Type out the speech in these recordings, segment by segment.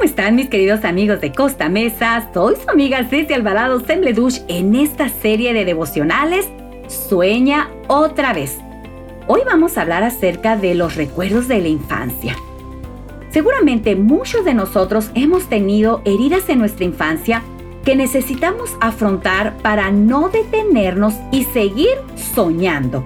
¿Cómo están mis queridos amigos de Costa Mesa? Soy su amiga Ceci Alvarado Sembledush en esta serie de devocionales Sueña otra vez. Hoy vamos a hablar acerca de los recuerdos de la infancia. Seguramente muchos de nosotros hemos tenido heridas en nuestra infancia que necesitamos afrontar para no detenernos y seguir soñando.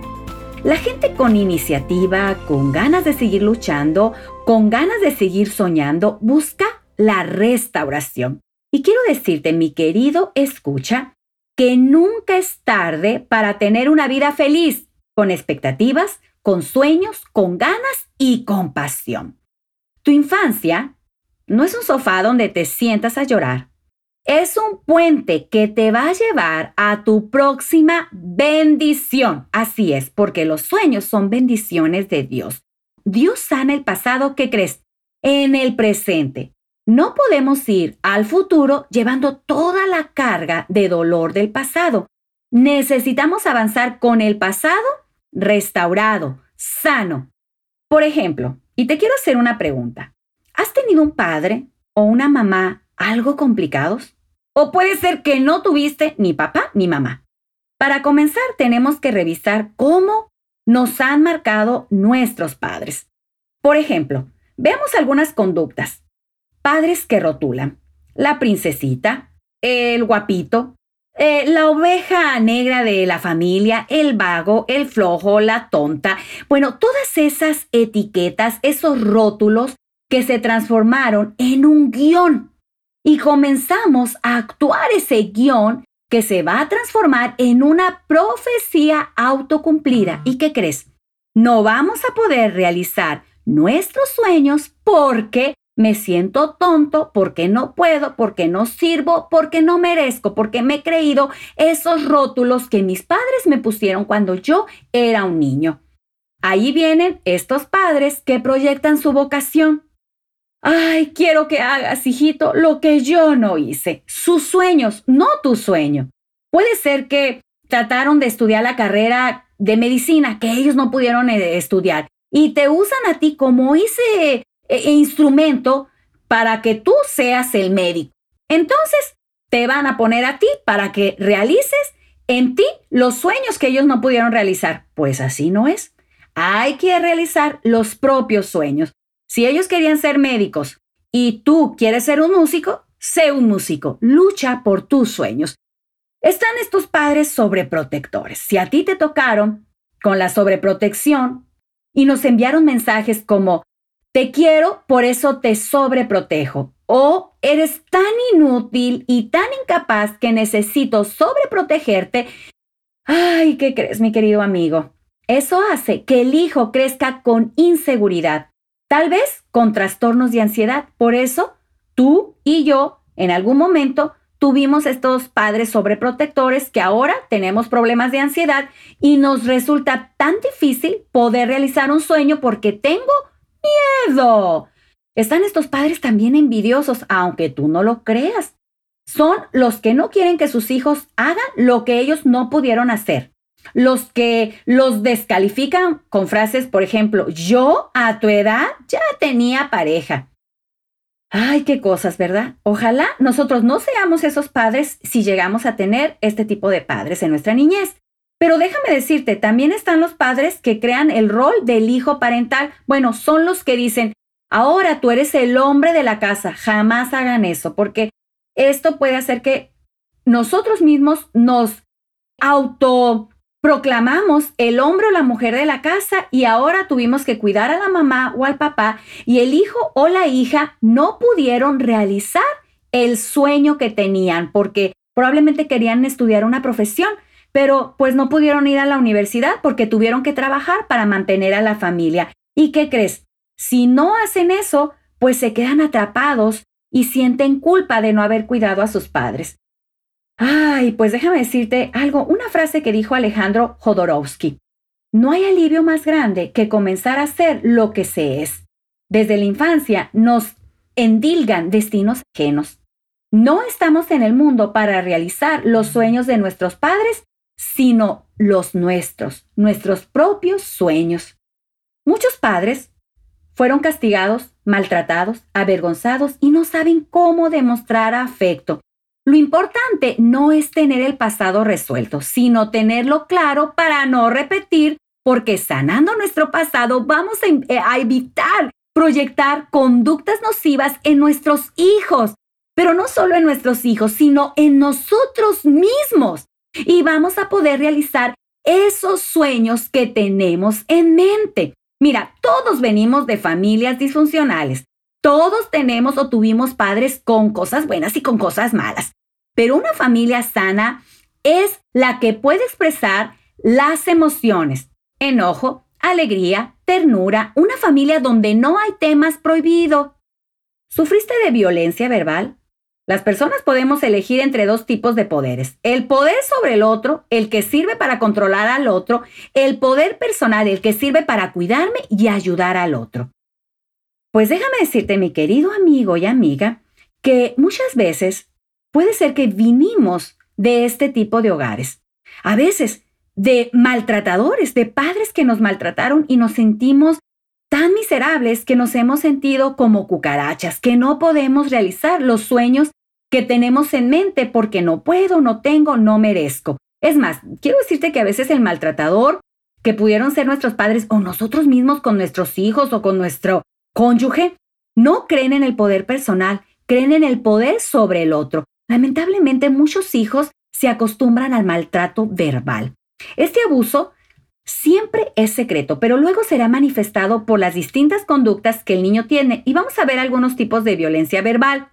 La gente con iniciativa, con ganas de seguir luchando, con ganas de seguir soñando, busca la restauración. Y quiero decirte, mi querido escucha, que nunca es tarde para tener una vida feliz, con expectativas, con sueños, con ganas y con pasión. Tu infancia no es un sofá donde te sientas a llorar es un puente que te va a llevar a tu próxima bendición. Así es, porque los sueños son bendiciones de Dios. Dios sana el pasado, ¿qué crees? En el presente. No podemos ir al futuro llevando toda la carga de dolor del pasado. Necesitamos avanzar con el pasado restaurado, sano. Por ejemplo, y te quiero hacer una pregunta. ¿Has tenido un padre o una mamá algo complicados? O puede ser que no tuviste ni papá ni mamá. Para comenzar, tenemos que revisar cómo nos han marcado nuestros padres. Por ejemplo, veamos algunas conductas. Padres que rotulan. La princesita, el guapito, eh, la oveja negra de la familia, el vago, el flojo, la tonta. Bueno, todas esas etiquetas, esos rótulos que se transformaron en un guion y comenzamos a actuar ese guion que se va a transformar en una profecía autocumplida. ¿Y qué crees? No vamos a poder realizar nuestros sueños porque me siento tonto, porque no puedo, porque no sirvo, porque no merezco, porque me he creído esos rótulos que mis padres me pusieron cuando yo era un niño. Ahí vienen estos padres que proyectan su vocación, Ay, quiero que hagas, hijito, lo que yo no hice. Sus sueños, no tu sueño. Puede ser que trataron de estudiar la carrera de medicina que ellos no pudieron eh, estudiar y te usan a ti como ese eh, instrumento para que tú seas el médico. Entonces, te van a poner a ti para que realices en ti los sueños que ellos no pudieron realizar. Pues así no es. Hay que realizar los propios sueños. Si ellos querían ser médicos y tú quieres ser un músico, sé un músico, lucha por tus sueños. Están estos padres sobreprotectores. Si a ti te tocaron con la sobreprotección y nos enviaron mensajes como, te quiero, por eso te sobreprotejo, o eres tan inútil y tan incapaz que necesito sobreprotegerte, ay, ¿qué crees, mi querido amigo? Eso hace que el hijo crezca con inseguridad tal vez con trastornos de ansiedad. Por eso, tú y yo, en algún momento, tuvimos estos padres sobreprotectores que ahora tenemos problemas de ansiedad y nos resulta tan difícil poder realizar un sueño porque tengo miedo. Están estos padres también envidiosos, aunque tú no lo creas. Son los que no quieren que sus hijos hagan lo que ellos no pudieron hacer los que los descalifican con frases, por ejemplo, yo a tu edad ya tenía pareja. Ay, qué cosas, ¿verdad? Ojalá nosotros no seamos esos padres si llegamos a tener este tipo de padres en nuestra niñez. Pero déjame decirte, también están los padres que crean el rol del hijo parental. Bueno, son los que dicen, ahora tú eres el hombre de la casa, jamás hagan eso, porque esto puede hacer que nosotros mismos nos auto proclamamos el hombre o la mujer de la casa y ahora tuvimos que cuidar a la mamá o al papá y el hijo o la hija no pudieron realizar el sueño que tenían porque probablemente querían estudiar una profesión, pero pues no pudieron ir a la universidad porque tuvieron que trabajar para mantener a la familia. ¿Y qué crees? Si no hacen eso, pues se quedan atrapados y sienten culpa de no haber cuidado a sus padres. Ay, pues déjame decirte algo, una frase que dijo Alejandro Jodorowsky. No hay alivio más grande que comenzar a ser lo que se es. Desde la infancia nos endilgan destinos ajenos. No estamos en el mundo para realizar los sueños de nuestros padres, sino los nuestros, nuestros propios sueños. Muchos padres fueron castigados maltratados, avergonzados y no saben cómo demostrar afecto. Lo importante no es tener el pasado resuelto, sino tenerlo claro para no repetir, porque sanando nuestro pasado vamos a, eh, evitar proyectar conductas nocivas en nuestros hijos, pero no solo en nuestros hijos, sino en nosotros mismos. Y vamos a poder realizar esos sueños que tenemos en mente. Mira, todos venimos de familias disfuncionales. Todos tenemos o tuvimos padres con cosas buenas y con cosas malas. Pero una familia sana es la que puede expresar las emociones, enojo, alegría, ternura, una familia donde no hay temas prohibidos. ¿Sufriste de violencia verbal? Las personas podemos elegir entre dos tipos de poderes. El poder sobre el otro, el que sirve para controlar al otro, el poder personal, el que sirve para cuidarme y ayudar al otro. Pues déjame decirte, mi querido amigo y amiga, que muchas veces puede ser que vinimos de este tipo de hogares. A veces de maltratadores, de padres que nos maltrataron y nos sentimos tan miserables que nos hemos sentido como cucarachas, que no podemos realizar los sueños que tenemos en mente porque no puedo, no tengo, no merezco. Es más, quiero decirte que a veces el maltratador, que pudieron ser nuestros padres o nosotros mismos con nuestros hijos o con nuestro cónyuge, no creen en el poder personal, creen en el poder sobre el otro. Lamentablemente muchos hijos se acostumbran al maltrato verbal. Este abuso siempre es secreto, pero luego será manifestado por las distintas conductas que el niño tiene y vamos a ver algunos tipos de violencia verbal.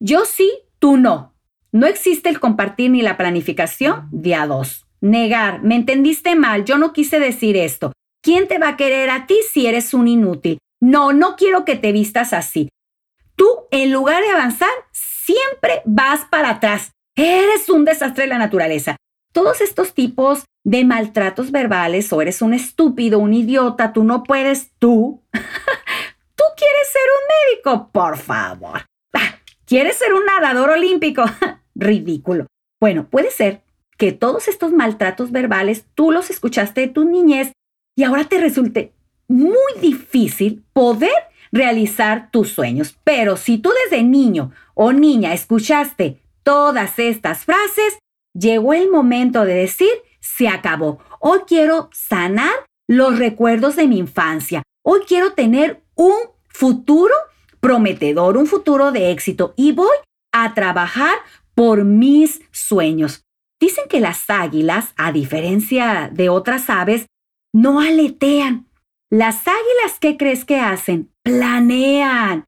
Yo sí, tú no. No existe el compartir ni la planificación de a dos. Negar, me entendiste mal, yo no quise decir esto. ¿Quién te va a querer a ti si eres un inútil? No, no quiero que te vistas así. Tú, en lugar de avanzar, siempre vas para atrás. Eres un desastre de la naturaleza. Todos estos tipos de maltratos verbales o eres un estúpido, un idiota, tú no puedes, tú. ¿Tú quieres ser un médico? Por favor. Ah, ¿Quieres ser un nadador olímpico? Ridículo. Bueno, puede ser que todos estos maltratos verbales tú los escuchaste de tu niñez y ahora te resulte muy difícil poder realizar tus sueños. Pero si tú desde niño o niña escuchaste todas estas frases, llegó el momento de decir, se acabó. Hoy quiero sanar los recuerdos de mi infancia. Hoy quiero tener un futuro prometedor, un futuro de éxito y voy a trabajar por mis sueños. Dicen que las águilas, a diferencia de otras aves, no aletean. Las águilas, ¿qué crees que hacen? Planean.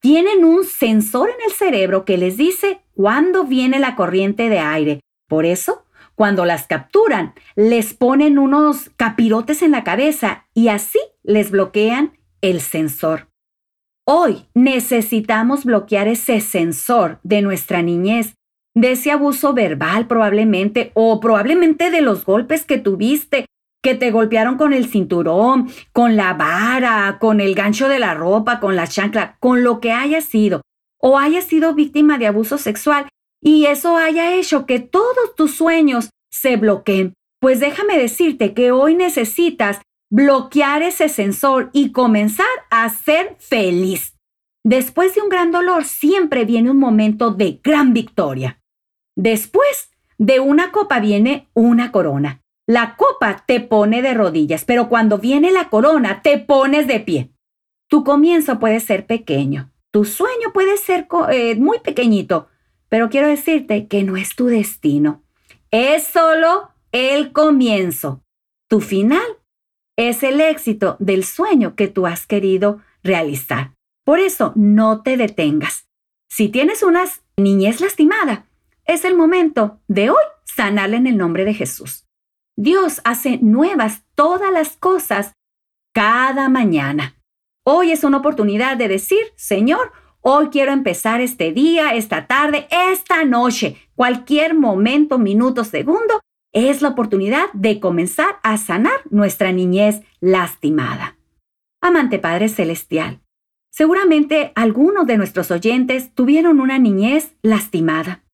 Tienen un sensor en el cerebro que les dice cuándo viene la corriente de aire. Por eso, cuando las capturan, les ponen unos capirotes en la cabeza y así les bloquean el sensor. Hoy necesitamos bloquear ese sensor de nuestra niñez, de ese abuso verbal probablemente, o probablemente de los golpes que tuviste, que te golpearon con el cinturón, con la vara, con el gancho de la ropa, con la chancla, con lo que haya sido, o haya sido víctima de abuso sexual y eso haya hecho que todos tus sueños se bloqueen. Pues déjame decirte que hoy necesitas bloquear ese sensor y comenzar a ser feliz. Después de un gran dolor siempre viene un momento de gran victoria. Después de una copa viene una corona. La copa te pone de rodillas, pero cuando viene la corona te pones de pie. Tu comienzo puede ser pequeño, tu sueño puede ser eh, muy pequeñito, pero quiero decirte que no es tu destino. Es solo el comienzo. Tu final es el éxito del sueño que tú has querido realizar. Por eso, no te detengas. Si tienes una niñez lastimada, es el momento de hoy sanarla en el nombre de Jesús. Dios hace nuevas todas las cosas cada mañana. Hoy es una oportunidad de decir, Señor, hoy quiero empezar este día, esta tarde, esta noche, cualquier momento, minuto, segundo, es la oportunidad de comenzar a sanar nuestra niñez lastimada. Amante Padre Celestial, seguramente algunos de nuestros oyentes tuvieron una niñez lastimada.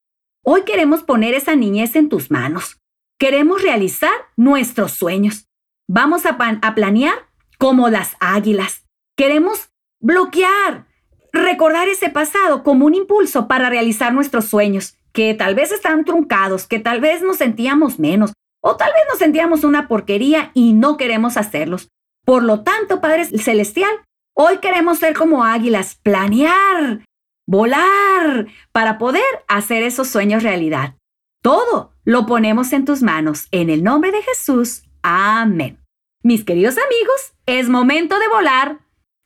Hoy queremos poner esa niñez en tus manos. Queremos realizar nuestros sueños. Vamos a, a planear como las águilas. Queremos bloquear, recordar ese pasado como un impulso para realizar nuestros sueños, que tal vez están truncados, que tal vez nos sentíamos menos, o tal vez nos sentíamos una porquería y no queremos hacerlos. Por lo tanto, Padre Celestial, hoy queremos ser como águilas, planear, volar, para poder hacer esos sueños realidad. Todo lo ponemos en tus manos, en el nombre de Jesús. Amén. Mis queridos amigos, es momento de volar,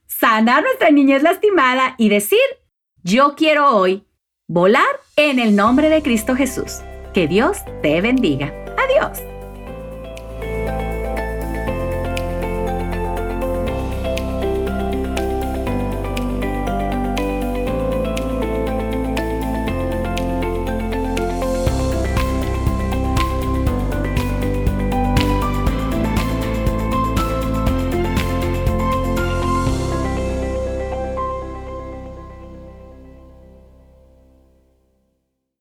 sanar nuestra niñez lastimada y decir, yo quiero hoy volar en el nombre de Cristo Jesús. Que Dios te bendiga. Adiós.